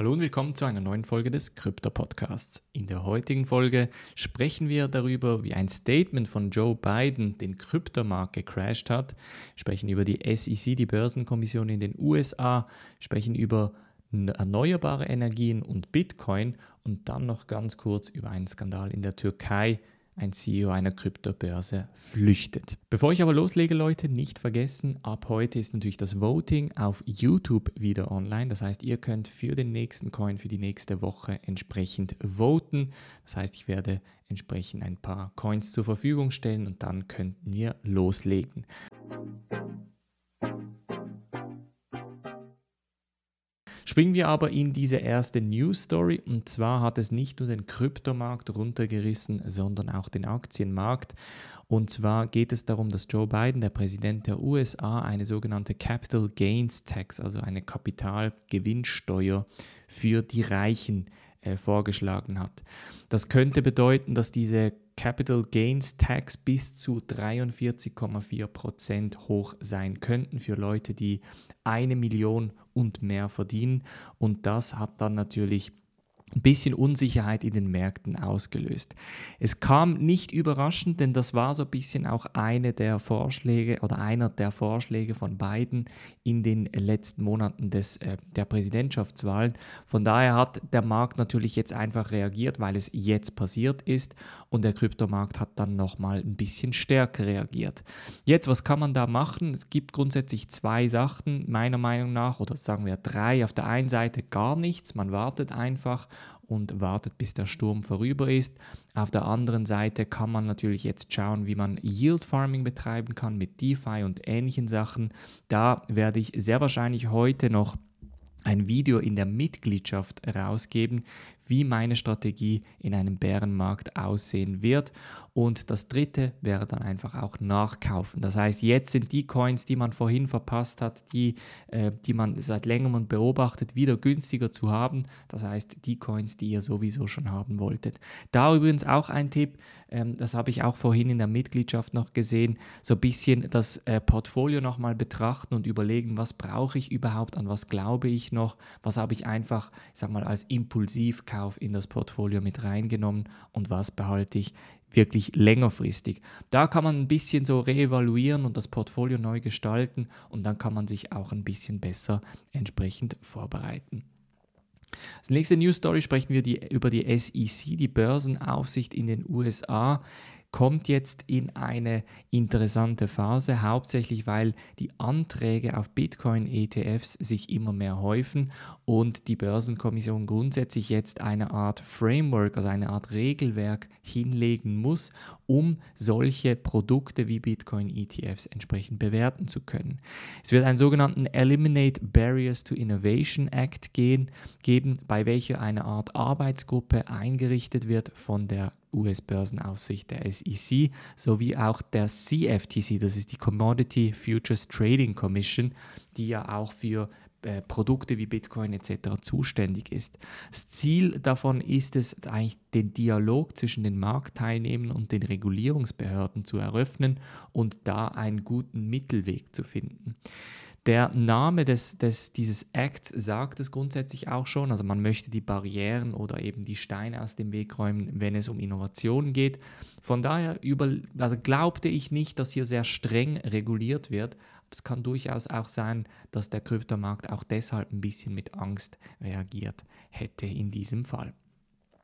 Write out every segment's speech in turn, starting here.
Hallo und willkommen zu einer neuen Folge des Krypto Podcasts. In der heutigen Folge sprechen wir darüber, wie ein Statement von Joe Biden den Kryptomarkt gecrashed hat, sprechen über die SEC, die Börsenkommission in den USA, sprechen über erneuerbare Energien und Bitcoin und dann noch ganz kurz über einen Skandal in der Türkei, ein CEO einer Kryptobörse flüchtet. Bevor ich aber loslege, Leute, nicht vergessen, ab heute ist natürlich das Voting auf YouTube wieder online. Das heißt, ihr könnt für den nächsten Coin für die nächste Woche entsprechend voten. Das heißt, ich werde entsprechend ein paar Coins zur Verfügung stellen und dann könnten wir loslegen. Springen wir aber in diese erste News Story und zwar hat es nicht nur den Kryptomarkt runtergerissen, sondern auch den Aktienmarkt. Und zwar geht es darum, dass Joe Biden, der Präsident der USA, eine sogenannte Capital Gains Tax, also eine Kapitalgewinnsteuer für die Reichen äh, vorgeschlagen hat. Das könnte bedeuten, dass diese Capital Gains Tax bis zu 43,4% hoch sein könnten für Leute, die eine Million und mehr verdienen. Und das hat dann natürlich ein bisschen Unsicherheit in den Märkten ausgelöst. Es kam nicht überraschend, denn das war so ein bisschen auch eine der Vorschläge oder einer der Vorschläge von Biden in den letzten Monaten des, äh, der Präsidentschaftswahlen. Von daher hat der Markt natürlich jetzt einfach reagiert, weil es jetzt passiert ist und der Kryptomarkt hat dann nochmal ein bisschen stärker reagiert. Jetzt, was kann man da machen? Es gibt grundsätzlich zwei Sachen, meiner Meinung nach, oder sagen wir drei. Auf der einen Seite gar nichts, man wartet einfach und wartet, bis der Sturm vorüber ist. Auf der anderen Seite kann man natürlich jetzt schauen, wie man Yield Farming betreiben kann mit DeFi und ähnlichen Sachen. Da werde ich sehr wahrscheinlich heute noch ein Video in der Mitgliedschaft rausgeben, wie meine Strategie in einem Bärenmarkt aussehen wird. Und das dritte wäre dann einfach auch nachkaufen. Das heißt, jetzt sind die Coins, die man vorhin verpasst hat, die, äh, die man seit längerem beobachtet, wieder günstiger zu haben. Das heißt, die Coins, die ihr sowieso schon haben wolltet. Da übrigens auch ein Tipp, ähm, das habe ich auch vorhin in der Mitgliedschaft noch gesehen, so ein bisschen das äh, Portfolio nochmal betrachten und überlegen, was brauche ich überhaupt, an was glaube ich noch, was habe ich einfach, ich sag mal, als Impulsivkauf Verkauf in das Portfolio mit reingenommen und was behalte ich wirklich längerfristig. Da kann man ein bisschen so reevaluieren und das Portfolio neu gestalten und dann kann man sich auch ein bisschen besser entsprechend vorbereiten. Als nächste News Story sprechen wir die, über die SEC, die Börsenaufsicht in den USA kommt jetzt in eine interessante Phase, hauptsächlich weil die Anträge auf Bitcoin-ETFs sich immer mehr häufen und die Börsenkommission grundsätzlich jetzt eine Art Framework, also eine Art Regelwerk hinlegen muss, um solche Produkte wie Bitcoin-ETFs entsprechend bewerten zu können. Es wird einen sogenannten Eliminate Barriers to Innovation Act gehen, geben, bei welcher eine Art Arbeitsgruppe eingerichtet wird von der US-Börsenaufsicht der SEC sowie auch der CFTC, das ist die Commodity Futures Trading Commission, die ja auch für äh, Produkte wie Bitcoin etc. zuständig ist. Das Ziel davon ist es eigentlich, den Dialog zwischen den Marktteilnehmern und den Regulierungsbehörden zu eröffnen und da einen guten Mittelweg zu finden. Der Name des, des, dieses Acts sagt es grundsätzlich auch schon. Also man möchte die Barrieren oder eben die Steine aus dem Weg räumen, wenn es um Innovationen geht. Von daher über, also glaubte ich nicht, dass hier sehr streng reguliert wird. Es kann durchaus auch sein, dass der Kryptomarkt auch deshalb ein bisschen mit Angst reagiert hätte in diesem Fall.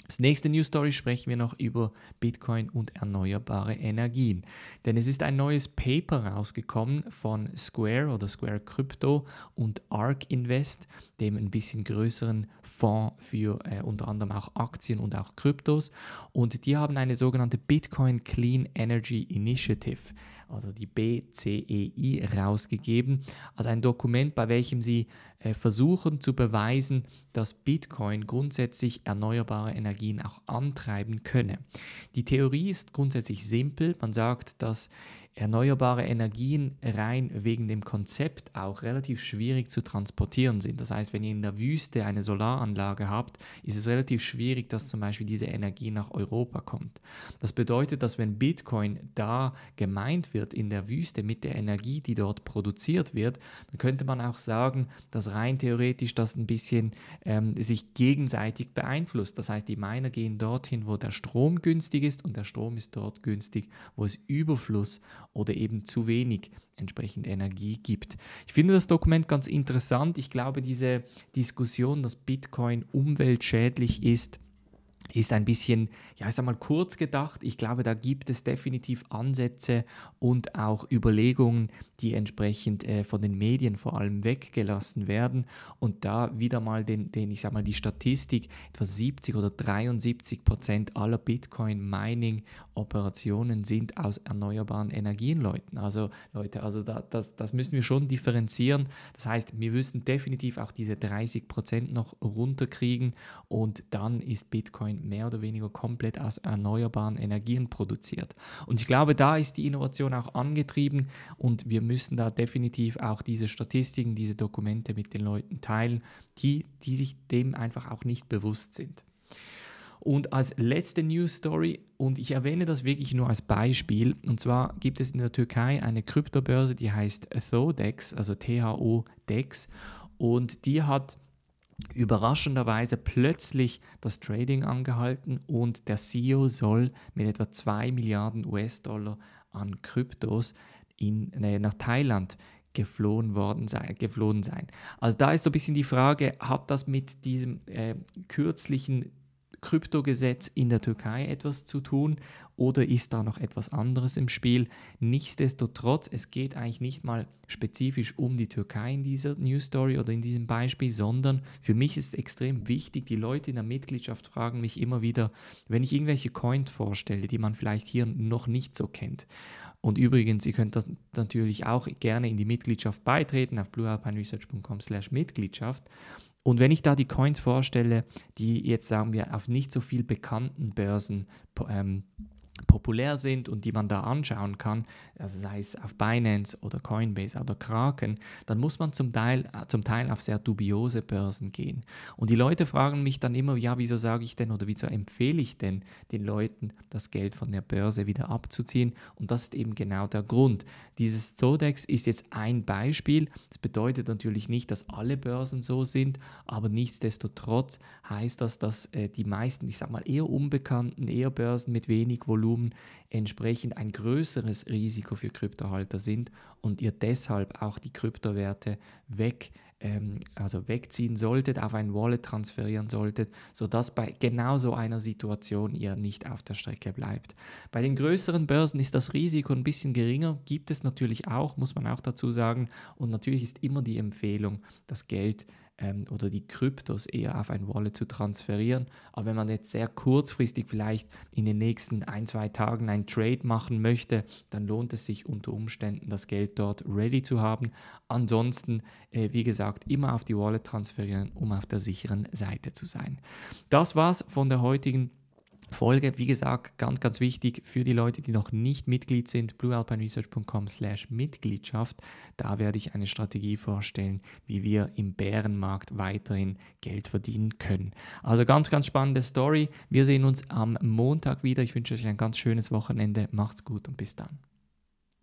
Als nächste News Story sprechen wir noch über Bitcoin und erneuerbare Energien. Denn es ist ein neues Paper rausgekommen von Square oder Square Crypto und ARK Invest, dem ein bisschen größeren Fonds für äh, unter anderem auch Aktien und auch Kryptos. Und die haben eine sogenannte Bitcoin Clean Energy Initiative also die BCEI, rausgegeben, als ein Dokument, bei welchem sie äh, versuchen zu beweisen, dass Bitcoin grundsätzlich erneuerbare Energien auch antreiben könne. Die Theorie ist grundsätzlich simpel. Man sagt, dass erneuerbare Energien rein wegen dem Konzept auch relativ schwierig zu transportieren sind. Das heißt, wenn ihr in der Wüste eine Solaranlage habt, ist es relativ schwierig, dass zum Beispiel diese Energie nach Europa kommt. Das bedeutet, dass wenn Bitcoin da gemeint wird in der Wüste mit der Energie, die dort produziert wird, dann könnte man auch sagen, dass rein theoretisch das ein bisschen ähm, sich gegenseitig beeinflusst. Das heißt, die Miner gehen dorthin, wo der Strom günstig ist und der Strom ist dort günstig, wo es Überfluss oder eben zu wenig entsprechend Energie gibt. Ich finde das Dokument ganz interessant. Ich glaube, diese Diskussion, dass Bitcoin umweltschädlich ist, ist ein bisschen, ja, ich sag mal, kurz gedacht. Ich glaube, da gibt es definitiv Ansätze und auch Überlegungen, die entsprechend äh, von den Medien vor allem weggelassen werden. Und da wieder mal den, den, ich sag mal, die Statistik, etwa 70 oder 73 Prozent aller Bitcoin-Mining-Operationen sind aus erneuerbaren Energien, Leuten. Also Leute, also da, das, das müssen wir schon differenzieren. Das heißt, wir müssen definitiv auch diese 30 Prozent noch runterkriegen und dann ist Bitcoin mehr oder weniger komplett aus erneuerbaren Energien produziert. Und ich glaube, da ist die Innovation auch angetrieben und wir müssen da definitiv auch diese Statistiken, diese Dokumente mit den Leuten teilen, die, die sich dem einfach auch nicht bewusst sind. Und als letzte News Story, und ich erwähne das wirklich nur als Beispiel, und zwar gibt es in der Türkei eine Kryptobörse, die heißt Thodex, also T-H-O-Dex, und die hat überraschenderweise plötzlich das Trading angehalten und der CEO soll mit etwa 2 Milliarden US-Dollar an Kryptos in, äh, nach Thailand geflohen worden sein, geflohen sein. Also da ist so ein bisschen die Frage, hat das mit diesem äh, kürzlichen Kryptogesetz in der Türkei etwas zu tun oder ist da noch etwas anderes im Spiel? Nichtsdestotrotz, es geht eigentlich nicht mal spezifisch um die Türkei in dieser News Story oder in diesem Beispiel, sondern für mich ist extrem wichtig, die Leute in der Mitgliedschaft fragen mich immer wieder, wenn ich irgendwelche Coins vorstelle, die man vielleicht hier noch nicht so kennt. Und übrigens, ihr könnt das natürlich auch gerne in die Mitgliedschaft beitreten auf bluealpineresearch.com slash Mitgliedschaft. Und wenn ich da die Coins vorstelle, die jetzt sagen wir auf nicht so viel bekannten Börsen ähm, populär sind und die man da anschauen kann, also sei es auf Binance oder Coinbase oder Kraken, dann muss man zum Teil, äh, zum Teil auf sehr dubiose Börsen gehen. Und die Leute fragen mich dann immer, ja, wieso sage ich denn oder wieso empfehle ich denn den Leuten, das Geld von der Börse wieder abzuziehen? Und das ist eben genau der Grund. Dieses Thodex ist jetzt ein Beispiel. Das bedeutet natürlich nicht, dass alle Börsen so sind, aber nichtsdestotrotz heißt das, dass äh, die meisten, ich sage mal, eher unbekannten, eher Börsen mit wenig Volumen, Volumen entsprechend ein größeres Risiko für Kryptohalter sind und ihr deshalb auch die Kryptowerte weg ähm, also wegziehen solltet, auf ein Wallet transferieren solltet, sodass bei genau so einer Situation ihr nicht auf der Strecke bleibt. Bei den größeren Börsen ist das Risiko ein bisschen geringer, gibt es natürlich auch, muss man auch dazu sagen. Und natürlich ist immer die Empfehlung, das Geld ähm, oder die Kryptos eher auf ein Wallet zu transferieren. Aber wenn man jetzt sehr kurzfristig vielleicht in den nächsten ein, zwei Tagen ein Trade machen möchte, dann lohnt es sich unter Umständen, das Geld dort ready zu haben. Ansonsten, äh, wie gesagt, immer auf die Wallet transferieren, um auf der sicheren Seite zu sein. Das war's von der heutigen Folge, wie gesagt, ganz, ganz wichtig für die Leute, die noch nicht Mitglied sind, bluealpineresearch.com slash Mitgliedschaft. Da werde ich eine Strategie vorstellen, wie wir im Bärenmarkt weiterhin Geld verdienen können. Also ganz, ganz spannende Story. Wir sehen uns am Montag wieder. Ich wünsche euch ein ganz schönes Wochenende. Macht's gut und bis dann.